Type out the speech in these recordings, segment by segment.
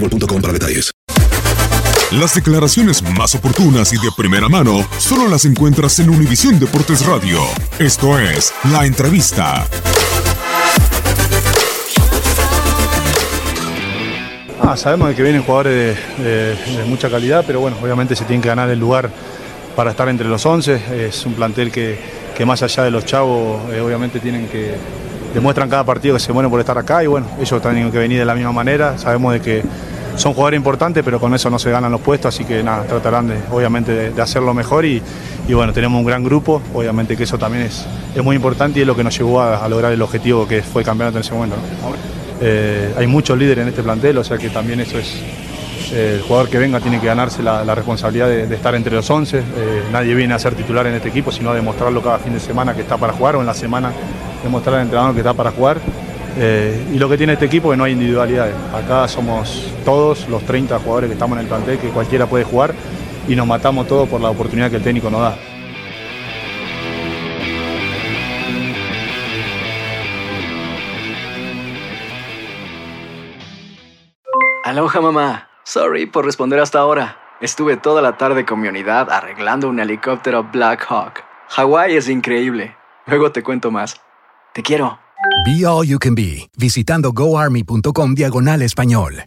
boostmobile.com detalles. Las declaraciones más oportunas y de primera mano solo las encuentras en Univisión Deportes Radio. Esto es La Entrevista. Ah, sabemos que vienen jugadores de, mucha calidad, pero bueno, obviamente se tiene que ganar el lugar para estar entre los 11. Es un plantel que, que más allá de los chavos, eh, obviamente tienen que demuestran cada partido que se mueren por estar acá y bueno, ellos tienen que venir de la misma manera. Sabemos de que son jugadores importantes, pero con eso no se ganan los puestos, así que nada, tratarán de, obviamente de, hacerlo mejor y, y bueno, tenemos un gran grupo, obviamente que eso también es, es muy importante y es lo que nos llevó a, lograr el objetivo que fue el campeonato en ese momento. Eh, hay muchos líderes en este plantel, o sea que también eso es. eh, el jugador que venga tiene que ganarse la, responsabilidad de, de estar entre los 11. Eh, nadie viene a ser titular en este equipo, sino a demostrarlo cada fin de semana que está para jugar o en la semana demostrar al entrenador que está para jugar. Eh, y lo que tiene este equipo es que no hay individualidades. Acá somos todos los 30 jugadores que estamos en el plantel, que cualquiera puede jugar y nos matamos todos por la oportunidad que el técnico nos da. Aloha mamá. Sorry por responder hasta ahora. Estuve toda la tarde con mi unidad arreglando un helicóptero Black Hawk. Hawái es increíble. Luego te cuento más. Te quiero. Be All You Can Be, visitando goarmy.com diagonal español.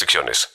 restricciones.